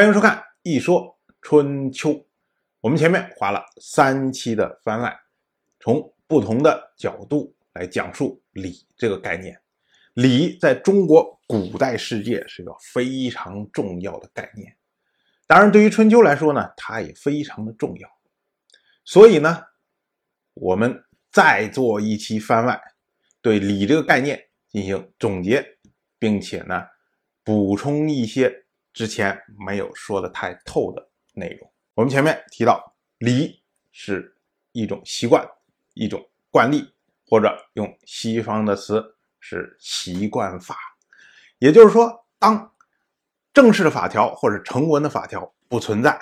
欢迎收看《一说春秋》。我们前面花了三期的番外，从不同的角度来讲述礼这个概念。礼在中国古代世界是个非常重要的概念，当然对于春秋来说呢，它也非常的重要。所以呢，我们再做一期番外，对礼这个概念进行总结，并且呢，补充一些。之前没有说的太透的内容，我们前面提到礼是一种习惯、一种惯例，或者用西方的词是习惯法。也就是说，当正式的法条或者成文的法条不存在、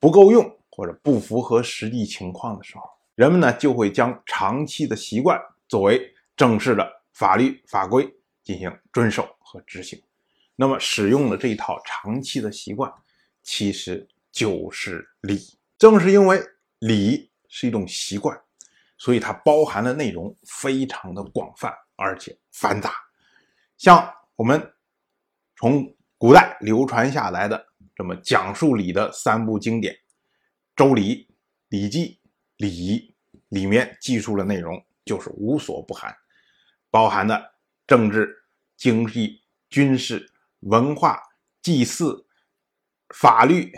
不够用或者不符合实际情况的时候，人们呢就会将长期的习惯作为正式的法律法规进行遵守和执行。那么使用的这一套长期的习惯，其实就是礼。正是因为礼是一种习惯，所以它包含的内容非常的广泛而且繁杂。像我们从古代流传下来的这么讲述礼的三部经典《周礼》《礼记》《礼仪》，里面记述的内容就是无所不含，包含的政治、经济、军事。文化、祭祀、法律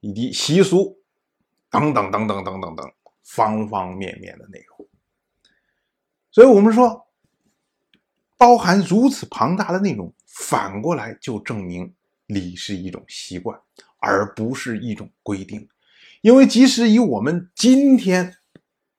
以及习俗等等等等等等等方方面面的内容，所以我们说，包含如此庞大的内容，反过来就证明礼是一种习惯，而不是一种规定。因为即使以我们今天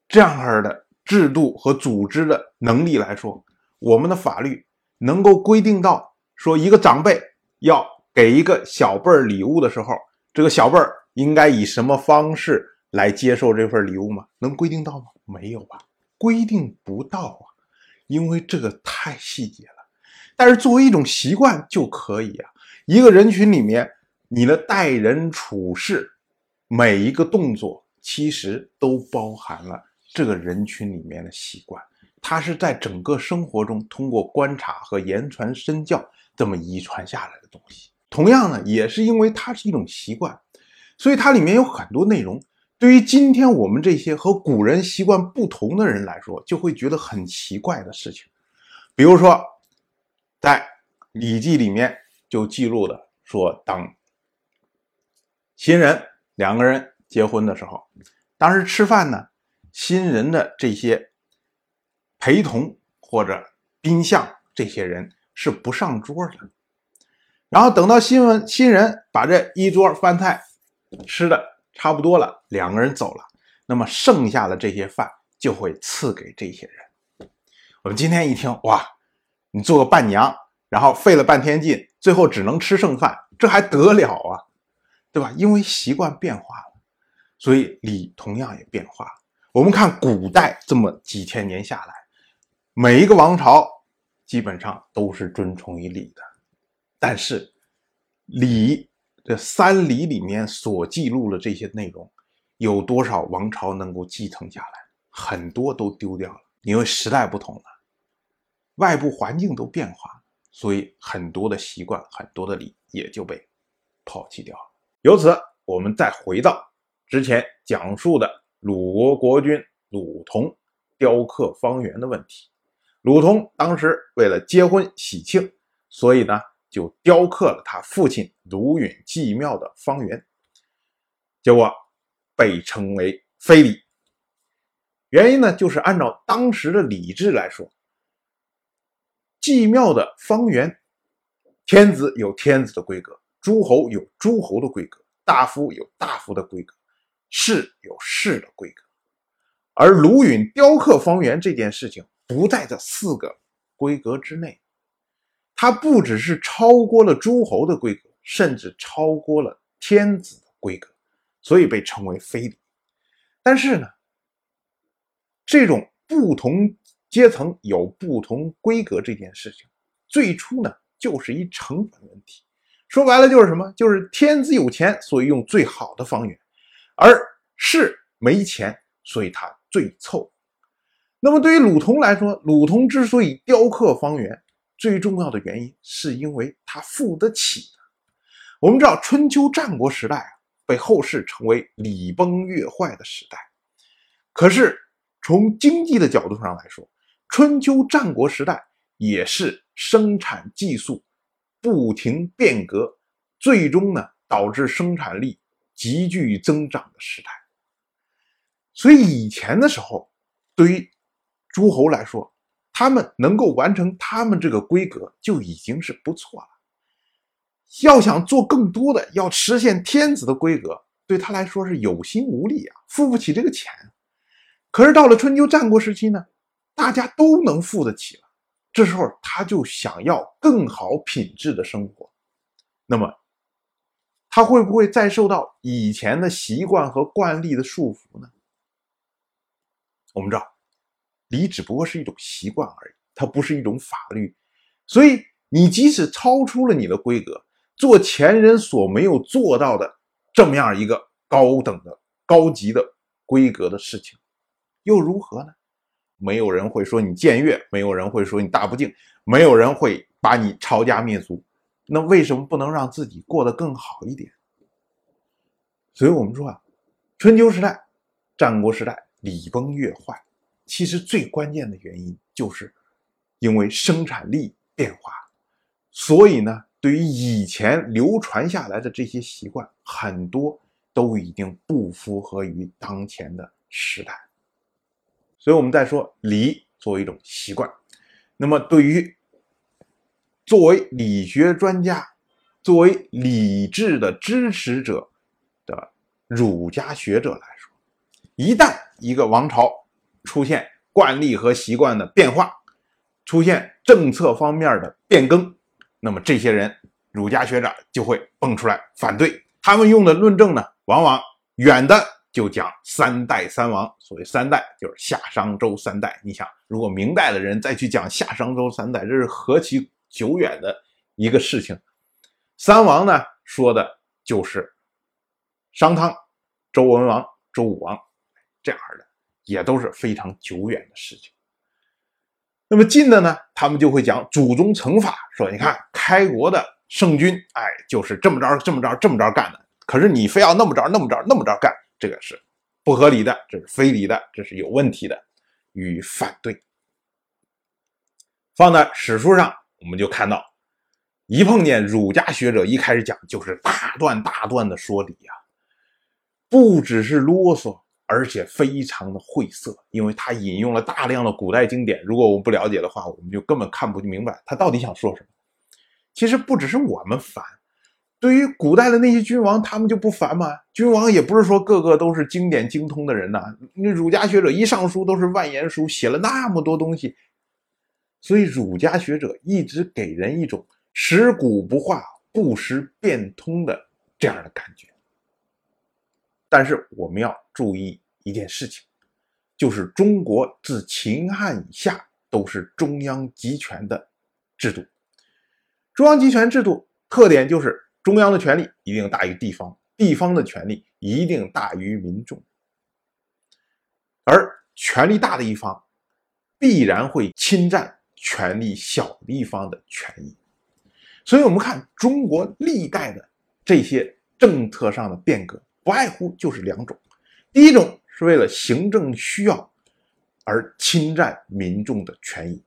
这样的制度和组织的能力来说，我们的法律能够规定到。说一个长辈要给一个小辈儿礼物的时候，这个小辈儿应该以什么方式来接受这份礼物吗？能规定到吗？没有吧，规定不到啊，因为这个太细节了。但是作为一种习惯就可以啊。一个人群里面，你的待人处事，每一个动作，其实都包含了这个人群里面的习惯。它是在整个生活中通过观察和言传身教。这么遗传下来的东西，同样呢，也是因为它是一种习惯，所以它里面有很多内容，对于今天我们这些和古人习惯不同的人来说，就会觉得很奇怪的事情。比如说，在《礼记》里面就记录的说，当新人两个人结婚的时候，当时吃饭呢，新人的这些陪同或者宾相这些人。是不上桌的，然后等到新闻新人把这一桌饭菜吃的差不多了，两个人走了，那么剩下的这些饭就会赐给这些人。我们今天一听，哇，你做个伴娘，然后费了半天劲，最后只能吃剩饭，这还得了啊？对吧？因为习惯变化了，所以礼同样也变化。我们看古代这么几千年下来，每一个王朝。基本上都是遵从于礼的，但是礼这三礼里面所记录的这些内容，有多少王朝能够继承下来？很多都丢掉了，因为时代不同了，外部环境都变化，所以很多的习惯、很多的礼也就被抛弃掉了。由此，我们再回到之前讲述的鲁国国君鲁同雕刻方圆的问题。鲁通当时为了结婚喜庆，所以呢就雕刻了他父亲鲁允祭庙的方圆，结果被称为非礼。原因呢就是按照当时的礼制来说，祭庙的方圆，天子有天子的规格，诸侯有诸侯的规格，大夫有大夫的规格，士有士的规格，而鲁允雕刻方圆这件事情。不在这四个规格之内，它不只是超过了诸侯的规格，甚至超过了天子的规格，所以被称为非礼。但是呢，这种不同阶层有不同规格这件事情，最初呢就是一成本问题。说白了就是什么？就是天子有钱，所以用最好的方圆，而士没钱，所以他最凑。那么对于鲁同来说，鲁同之所以雕刻方圆，最重要的原因是因为他付得起，我们知道春秋战国时代啊，被后世称为礼崩乐坏的时代。可是从经济的角度上来说，春秋战国时代也是生产技术不停变革，最终呢导致生产力急剧增长的时代。所以以前的时候，对于诸侯来说，他们能够完成他们这个规格就已经是不错了。要想做更多的，要实现天子的规格，对他来说是有心无力啊，付不起这个钱。可是到了春秋战国时期呢，大家都能付得起了，这时候他就想要更好品质的生活，那么他会不会再受到以前的习惯和惯例的束缚呢？我们知道，礼只不过是一种习惯而已，它不是一种法律，所以你即使超出了你的规格，做前人所没有做到的这么样一个高等的、高级的规格的事情。又如何呢？没有人会说你僭越，没有人会说你大不敬，没有人会把你抄家灭族。那为什么不能让自己过得更好一点？所以我们说啊，春秋时代、战国时代礼崩乐坏，其实最关键的原因就是因为生产力变化。所以呢，对于以前流传下来的这些习惯，很多都已经不符合于当前的时代。所以，我们再说礼作为一种习惯，那么对于作为理学专家、作为礼制的支持者的儒家学者来说，一旦一个王朝出现惯例和习惯的变化，出现政策方面的变更，那么这些人儒家学者就会蹦出来反对。他们用的论证呢，往往远的。就讲三代三王，所谓三代就是夏商周三代。你想，如果明代的人再去讲夏商周三代，这是何其久远的一个事情。三王呢，说的就是商汤、周文王、周武王这样的，也都是非常久远的事情。那么近的呢，他们就会讲祖宗成法，说你看开国的圣君，哎，就是这么着这么着这么着干的。可是你非要那么着那么着那么着干。这个是不合理的，这是非礼的，这是有问题的，予以反对。放在史书上，我们就看到，一碰见儒家学者，一开始讲就是大段大段的说理呀，不只是啰嗦，而且非常的晦涩，因为他引用了大量的古代经典。如果我们不了解的话，我们就根本看不明白他到底想说什么。其实不只是我们烦。对于古代的那些君王，他们就不烦吗？君王也不是说个个都是经典精通的人呐。那儒家学者一上书都是万言书，写了那么多东西，所以儒家学者一直给人一种食古不化、不时变通的这样的感觉。但是我们要注意一件事情，就是中国自秦汉以下都是中央集权的制度，中央集权制度特点就是。中央的权力一定大于地方，地方的权力一定大于民众，而权力大的一方必然会侵占权力小的一方的权益。所以，我们看中国历代的这些政策上的变革，不外乎就是两种：第一种是为了行政需要而侵占民众的权益，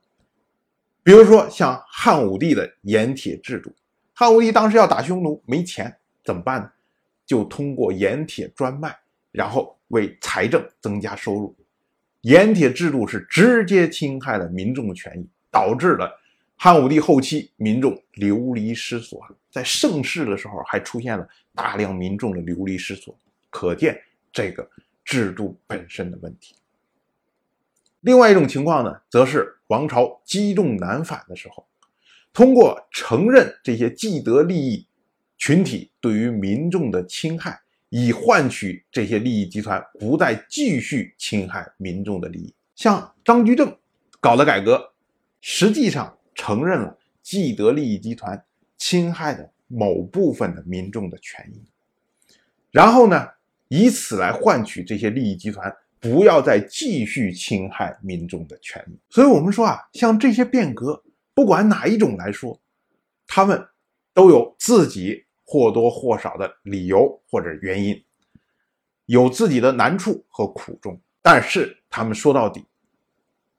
比如说像汉武帝的盐铁制度。汉武帝当时要打匈奴，没钱怎么办呢？就通过盐铁专卖，然后为财政增加收入。盐铁制度是直接侵害了民众的权益，导致了汉武帝后期民众流离失所。在盛世的时候，还出现了大量民众的流离失所，可见这个制度本身的问题。另外一种情况呢，则是王朝积重难返的时候。通过承认这些既得利益群体对于民众的侵害，以换取这些利益集团不再继续侵害民众的利益。像张居正搞的改革，实际上承认了既得利益集团侵害的某部分的民众的权益，然后呢，以此来换取这些利益集团不要再继续侵害民众的权益。所以，我们说啊，像这些变革。不管哪一种来说，他们都有自己或多或少的理由或者原因，有自己的难处和苦衷，但是他们说到底，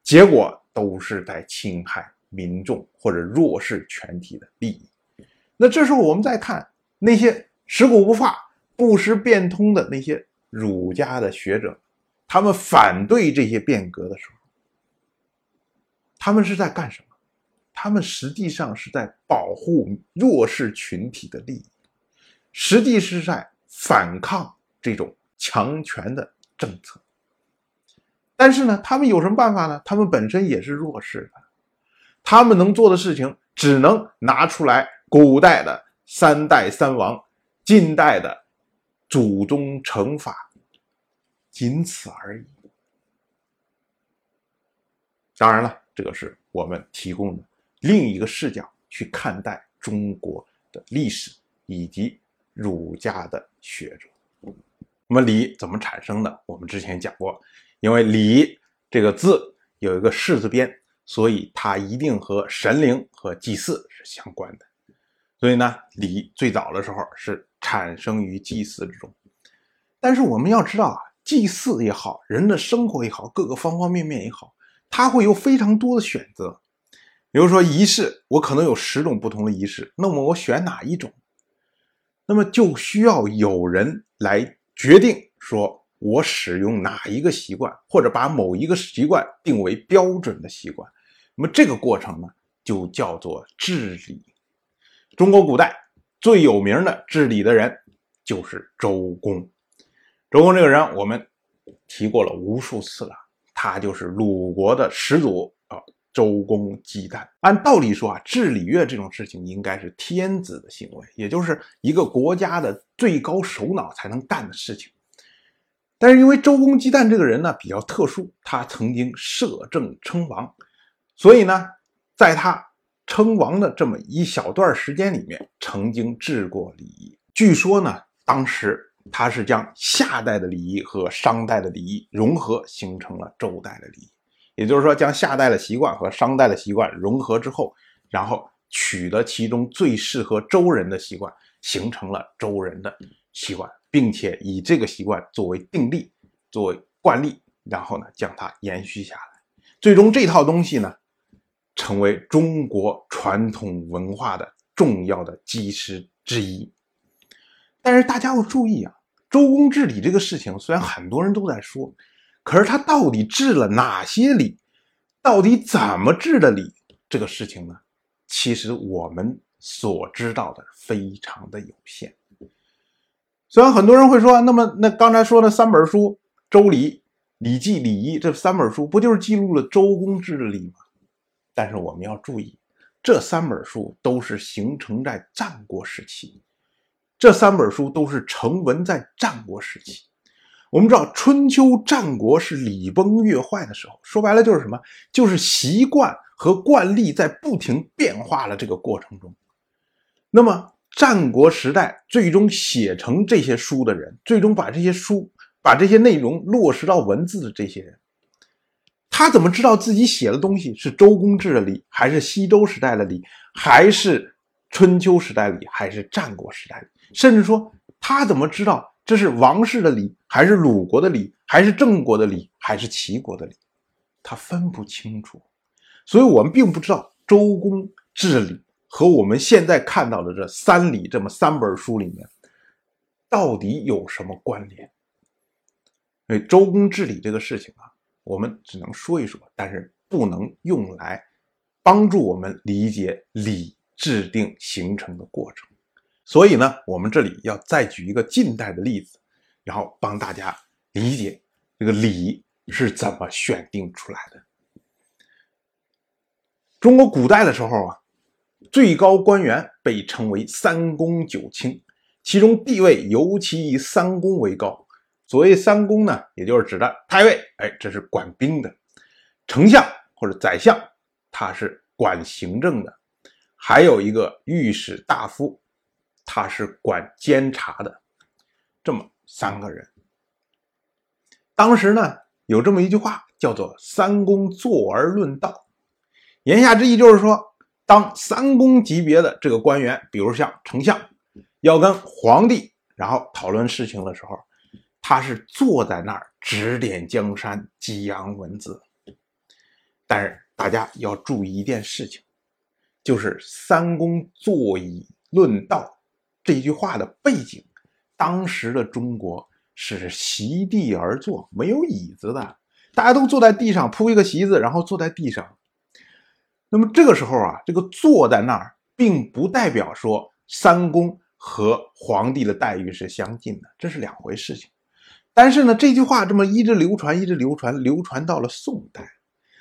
结果都是在侵害民众或者弱势群体的利益。那这时候我们再看那些食古不化、不识变通的那些儒家的学者，他们反对这些变革的时候，他们是在干什么？他们实际上是在保护弱势群体的利益，实际是在反抗这种强权的政策。但是呢，他们有什么办法呢？他们本身也是弱势的，他们能做的事情只能拿出来古代的三代三王，近代的祖宗惩罚，仅此而已。当然了，这个是我们提供的。另一个视角去看待中国的历史以及儒家的学者。那么礼怎么产生的？我们之前讲过，因为礼这个字有一个士字边，所以它一定和神灵和祭祀是相关的。所以呢，礼最早的时候是产生于祭祀之中。但是我们要知道啊，祭祀也好，人的生活也好，各个方方面面也好，它会有非常多的选择。比如说仪式，我可能有十种不同的仪式，那么我选哪一种？那么就需要有人来决定，说我使用哪一个习惯，或者把某一个习惯定为标准的习惯。那么这个过程呢，就叫做治理。中国古代最有名的治理的人就是周公。周公这个人，我们提过了无数次了，他就是鲁国的始祖啊。周公姬旦，按道理说啊，治礼乐这种事情应该是天子的行为，也就是一个国家的最高首脑才能干的事情。但是因为周公姬旦这个人呢比较特殊，他曾经摄政称王，所以呢，在他称王的这么一小段时间里面，曾经治过礼仪。据说呢，当时他是将夏代的礼仪和商代的礼仪融合，形成了周代的礼仪。也就是说，将夏代的习惯和商代的习惯融合之后，然后取得其中最适合周人的习惯，形成了周人的习惯，并且以这个习惯作为定例、作为惯例，然后呢将它延续下来，最终这套东西呢成为中国传统文化的重要的基石之一。但是大家要注意啊，周公治理这个事情，虽然很多人都在说。可是他到底治了哪些礼？到底怎么治的礼？这个事情呢，其实我们所知道的非常的有限。虽然很多人会说，那么那刚才说的三本书《周礼》《礼记》《礼仪》这三本书，不就是记录了周公治的礼吗？但是我们要注意，这三本书都是形成在战国时期，这三本书都是成文在战国时期。我们知道春秋战国是礼崩乐坏的时候，说白了就是什么？就是习惯和惯例在不停变化了这个过程中。那么战国时代最终写成这些书的人，最终把这些书、把这些内容落实到文字的这些人，他怎么知道自己写的东西是周公制的礼，还是西周时代的礼，还是春秋时代礼，还是战国时代礼？甚至说，他怎么知道？这是王室的礼，还是鲁国的礼，还是郑国的礼，还是齐国的礼？他分不清楚，所以我们并不知道周公治礼和我们现在看到的这三礼这么三本书里面到底有什么关联。所以周公治礼这个事情啊，我们只能说一说，但是不能用来帮助我们理解礼制定形成的过程。所以呢，我们这里要再举一个近代的例子，然后帮大家理解这个礼是怎么选定出来的。中国古代的时候啊，最高官员被称为三公九卿，其中地位尤其以三公为高。所谓三公呢，也就是指的太尉，哎，这是管兵的；丞相或者宰相，他是管行政的；还有一个御史大夫。他是管监察的，这么三个人。当时呢，有这么一句话，叫做“三公坐而论道”，言下之意就是说，当三公级别的这个官员，比如像丞相，要跟皇帝然后讨论事情的时候，他是坐在那儿指点江山、激扬文字。但是大家要注意一件事情，就是“三公坐以论道”这句话的背景，当时的中国是席地而坐，没有椅子的，大家都坐在地上铺一个席子，然后坐在地上。那么这个时候啊，这个坐在那儿，并不代表说三公和皇帝的待遇是相近的，这是两回事情。但是呢，这句话这么一直流传，一直流传，流传到了宋代。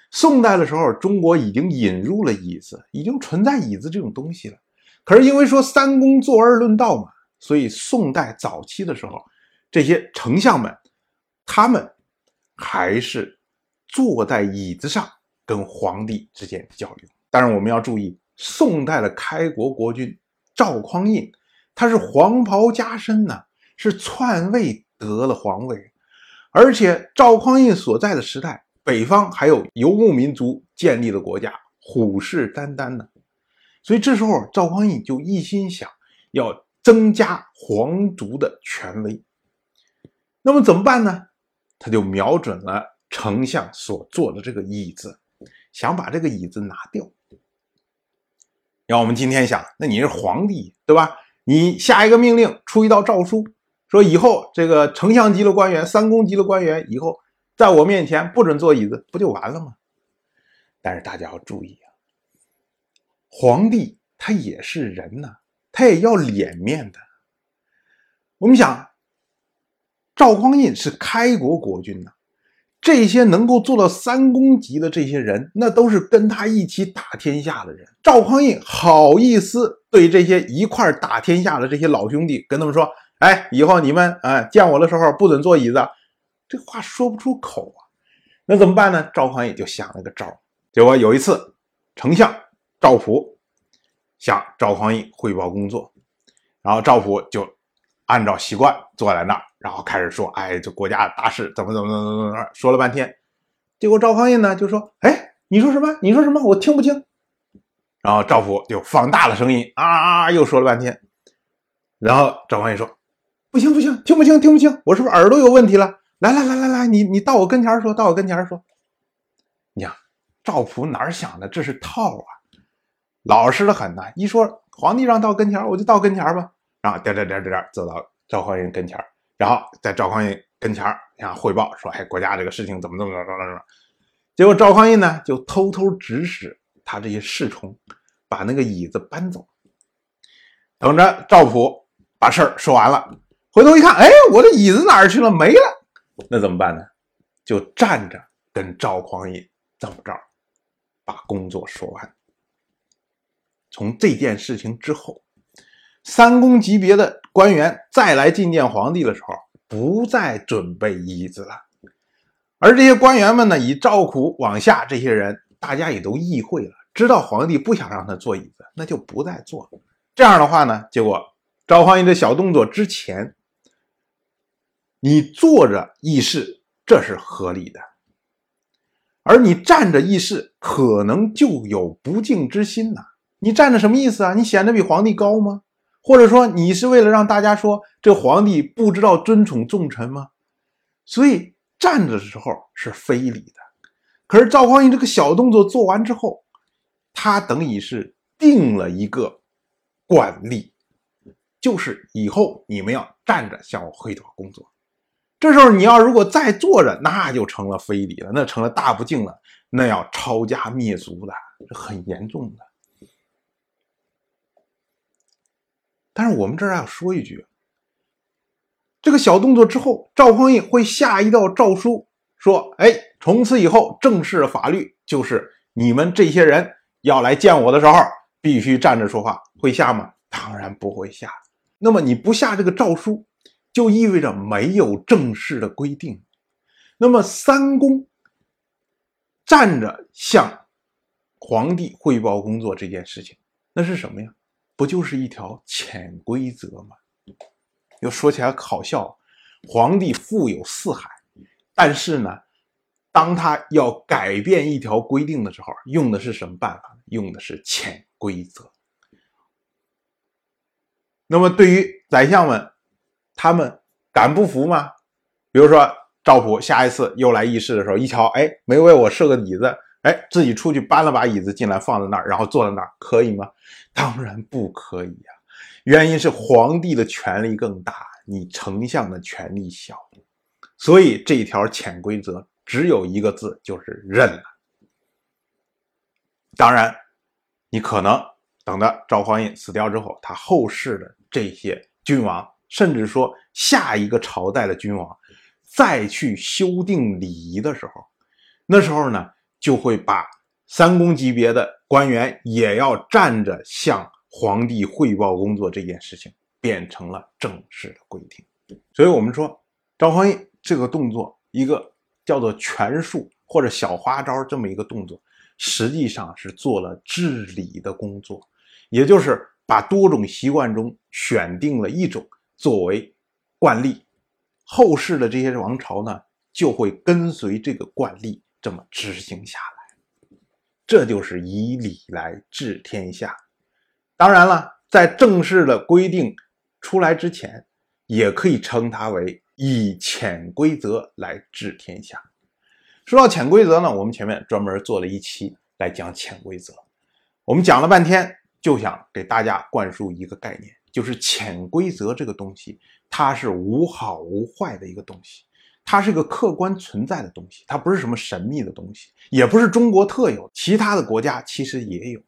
宋代的时候，中国已经引入了椅子，已经存在椅子这种东西了。可是因为说三公坐而论道嘛，所以宋代早期的时候，这些丞相们，他们还是坐在椅子上。跟皇帝之间交流，当然我们要注意，宋代的开国国君赵匡胤，他是黄袍加身呢，是篡位得了皇位，而且赵匡胤所在的时代，北方还有游牧民族建立的国家，虎视眈眈呢，所以这时候赵匡胤就一心想要增加皇族的权威，那么怎么办呢？他就瞄准了丞相所坐的这个椅子。想把这个椅子拿掉。要我们今天想，那你是皇帝，对吧？你下一个命令，出一道诏书，说以后这个丞相级的官员、三公级的官员，以后在我面前不准坐椅子，不就完了吗？但是大家要注意啊，皇帝他也是人呐，他也要脸面的。我们想，赵匡胤是开国国君呐。这些能够做到三公级的这些人，那都是跟他一起打天下的人。赵匡胤好意思对这些一块打天下的这些老兄弟跟他们说：“哎，以后你们啊见我的时候不准坐椅子。”这话说不出口啊。那怎么办呢？赵匡胤就想了个招结果有一次，丞相赵普向赵匡胤汇报工作，然后赵普就按照习惯坐在那儿。然后开始说，哎，这国家大事怎么怎么怎么怎么，说了半天，结果赵匡胤呢就说，哎，你说什么？你说什么？我听不清。然后赵普就放大了声音，啊啊，又说了半天。然后赵匡胤说，不行不行，听不清听不清，我是不是耳朵有问题了？来来来来来，你你到我跟前说，到我跟前说。你看赵普哪想的，这是套啊，老实的很呐。一说皇帝让到跟前，我就到跟前吧。然后点点点点点走到赵匡胤跟前。然后在赵匡胤跟前儿，想汇报说：“哎，国家这个事情怎么怎么怎么怎么。”结果赵匡胤呢，就偷偷指使他这些侍从，把那个椅子搬走。等着赵普把事儿说完了，回头一看，哎，我的椅子哪儿去了？没了。那怎么办呢？就站着跟赵匡胤这么着，把工作说完。从这件事情之后。三公级别的官员再来觐见皇帝的时候，不再准备椅子了。而这些官员们呢，以赵普往下这些人，大家也都意会了，知道皇帝不想让他坐椅子，那就不再坐。这样的话呢，结果赵匡胤的小动作之前，你坐着议事，这是合理的；而你站着议事，可能就有不敬之心呐。你站着什么意思啊？你显得比皇帝高吗？或者说你是为了让大家说这皇帝不知道尊宠重臣吗？所以站着的时候是非礼的。可是赵匡胤这个小动作做完之后，他等于是定了一个惯例，就是以后你们要站着向我汇报工作。这时候你要如果再坐着，那就成了非礼了，那成了大不敬了，那要抄家灭族的，这很严重的。但是我们这儿要说一句，这个小动作之后，赵匡胤会下一道诏书，说：“哎，从此以后，正式法律就是你们这些人要来见我的时候，必须站着说话。”会下吗？当然不会下。那么你不下这个诏书，就意味着没有正式的规定。那么三公站着向皇帝汇报工作这件事情，那是什么呀？不就是一条潜规则吗？又说起来好笑，皇帝富有四海，但是呢，当他要改变一条规定的时候，用的是什么办法？用的是潜规则。那么对于宰相们他们敢不服吗？比如说赵普下一次又来议事的时候，一瞧，哎，没为我设个椅子，哎，自己出去搬了把椅子进来放在那儿，然后坐在那儿，可以吗？当然不可以呀。原因是皇帝的权力更大，你丞相的权力小，所以这一条潜规则只有一个字，就是认了。当然，你可能等到赵匡胤死掉之后，他后世的这些君王，甚至说下一个朝代的君王，再去修订礼仪的时候，那时候呢，就会把三公级别的官员也要站着向。皇帝汇报工作这件事情变成了正式的规定，所以我们说赵匡胤这个动作，一个叫做权术或者小花招这么一个动作，实际上是做了治理的工作，也就是把多种习惯中选定了一种作为惯例，后世的这些王朝呢就会跟随这个惯例这么执行下来，这就是以礼来治天下。当然了，在正式的规定出来之前，也可以称它为以潜规则来治天下。说到潜规则呢，我们前面专门做了一期来讲潜规则。我们讲了半天，就想给大家灌输一个概念，就是潜规则这个东西，它是无好无坏的一个东西，它是一个客观存在的东西，它不是什么神秘的东西，也不是中国特有，其他的国家其实也有。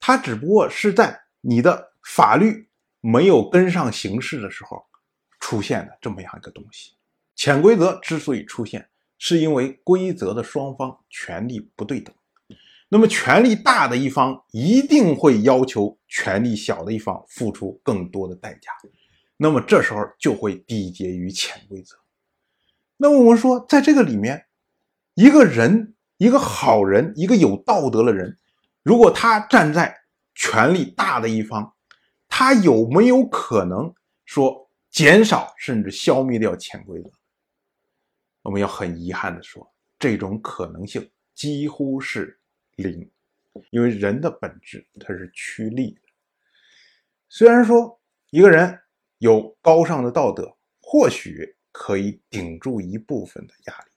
它只不过是在你的法律没有跟上形势的时候出现的这么样一个东西。潜规则之所以出现，是因为规则的双方权力不对等。那么权力大的一方一定会要求权力小的一方付出更多的代价，那么这时候就会缔结于潜规则。那么我们说，在这个里面，一个人，一个好人，一个有道德的人。如果他站在权力大的一方，他有没有可能说减少甚至消灭掉潜规则？我们要很遗憾的说，这种可能性几乎是零，因为人的本质它是趋利的。虽然说一个人有高尚的道德，或许可以顶住一部分的压力，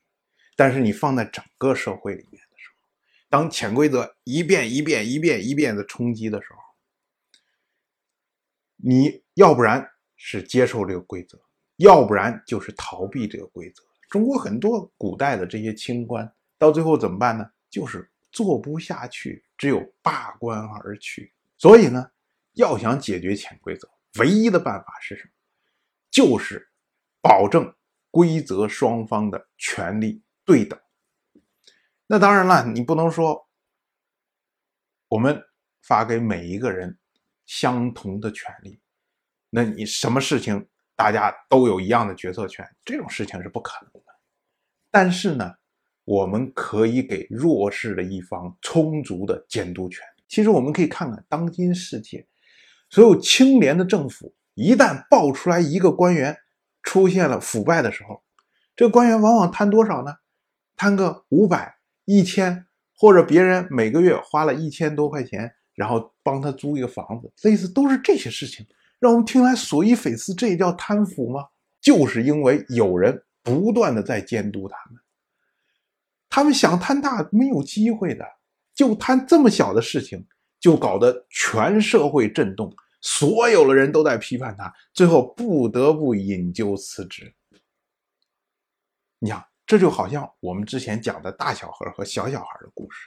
但是你放在整个社会里面的时候。当潜规则一遍一遍、一遍一遍的冲击的时候，你要不然是接受这个规则，要不然就是逃避这个规则。中国很多古代的这些清官，到最后怎么办呢？就是做不下去，只有罢官而去。所以呢，要想解决潜规则，唯一的办法是什么？就是保证规则双方的权利对等。那当然了，你不能说我们发给每一个人相同的权利，那你什么事情大家都有一样的决策权，这种事情是不可能的。但是呢，我们可以给弱势的一方充足的监督权。其实我们可以看看当今世界所有清廉的政府，一旦爆出来一个官员出现了腐败的时候，这个官员往往贪多少呢？贪个五百。一千，或者别人每个月花了一千多块钱，然后帮他租一个房子，类似都是这些事情，让我们听来所衣匪思，这也叫贪腐吗？就是因为有人不断的在监督他们，他们想贪大没有机会的，就贪这么小的事情，就搞得全社会震动，所有的人都在批判他，最后不得不引咎辞职。你想。这就好像我们之前讲的大小孩和小小孩的故事。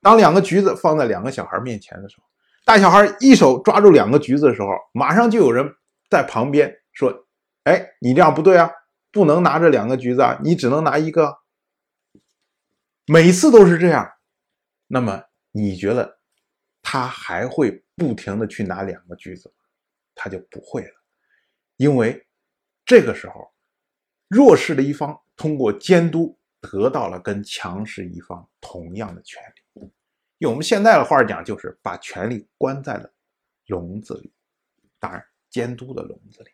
当两个橘子放在两个小孩面前的时候，大小孩一手抓住两个橘子的时候，马上就有人在旁边说：“哎，你这样不对啊，不能拿这两个橘子啊，你只能拿一个。”每次都是这样，那么你觉得他还会不停的去拿两个橘子吗？他就不会了，因为这个时候弱势的一方。通过监督得到了跟强势一方同样的权利，用我们现在的话讲，就是把权力关在了笼子里，当然监督的笼子里。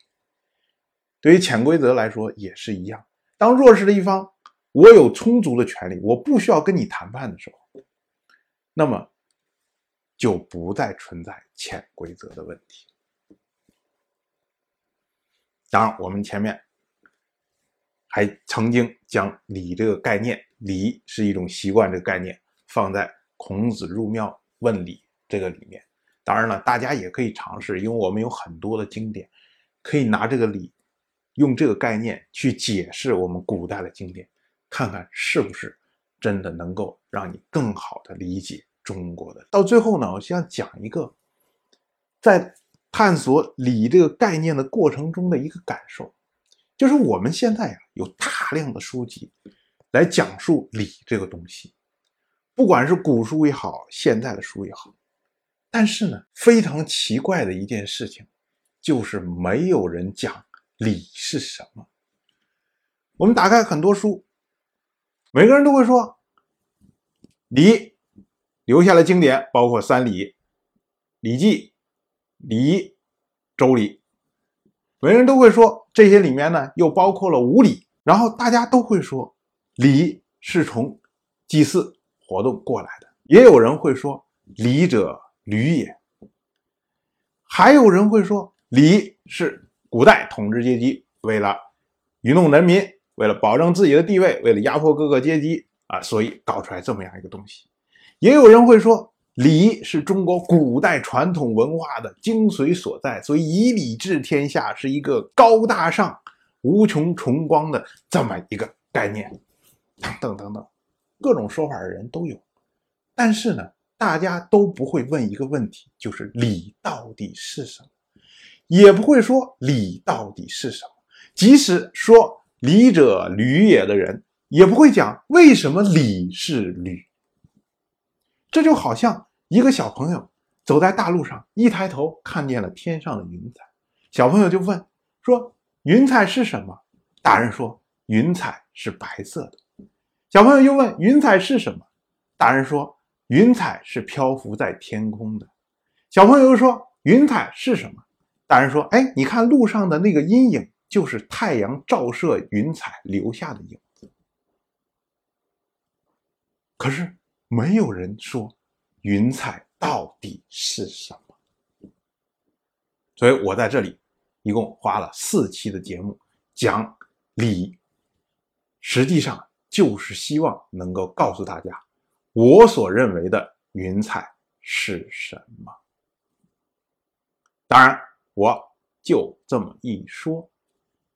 对于潜规则来说也是一样，当弱势的一方我有充足的权利，我不需要跟你谈判的时候，那么就不再存在潜规则的问题。当然，我们前面还曾经将礼这个概念，礼是一种习惯这个概念，放在孔子入庙问礼这个里面。当然了，大家也可以尝试，因为我们有很多的经典，可以拿这个礼，用这个概念去解释我们古代的经典，看看是不是真的能够让你更好的理解中国的。到最后呢，我想讲一个，在探索礼这个概念的过程中的一个感受，就是我们现在呀有大量的书籍来讲述礼这个东西，不管是古书也好，现在的书也好。但是呢，非常奇怪的一件事情，就是没有人讲礼是什么。我们打开很多书，每个人都会说礼，留下了经典，包括《三礼》《礼记》《礼》《周礼》，每个人都会说这些里面呢，又包括了五礼。然后大家都会说礼是从祭祀活动过来的，也有人会说礼者。吕也，还有人会说，礼是古代统治阶级为了愚弄人民，为了保证自己的地位，为了压迫各个阶级啊，所以搞出来这么样一个东西。也有人会说，礼是中国古代传统文化的精髓所在，所以以礼治天下是一个高大上、无穷崇光的这么一个概念，等等等等，各种说法的人都有。但是呢？大家都不会问一个问题，就是礼到底是什么，也不会说礼到底是什么。即使说礼者履也的人，也不会讲为什么礼是履。这就好像一个小朋友走在大路上，一抬头看见了天上的云彩，小朋友就问说：“云彩是什么？”大人说：“云彩是白色的。”小朋友又问：“云彩是什么？”大人说。云彩是漂浮在天空的，小朋友又说：“云彩是什么？”大人说：“哎，你看路上的那个阴影，就是太阳照射云彩留下的影子。”可是没有人说云彩到底是什么，所以我在这里一共花了四期的节目讲理，实际上就是希望能够告诉大家。我所认为的云彩是什么？当然，我就这么一说，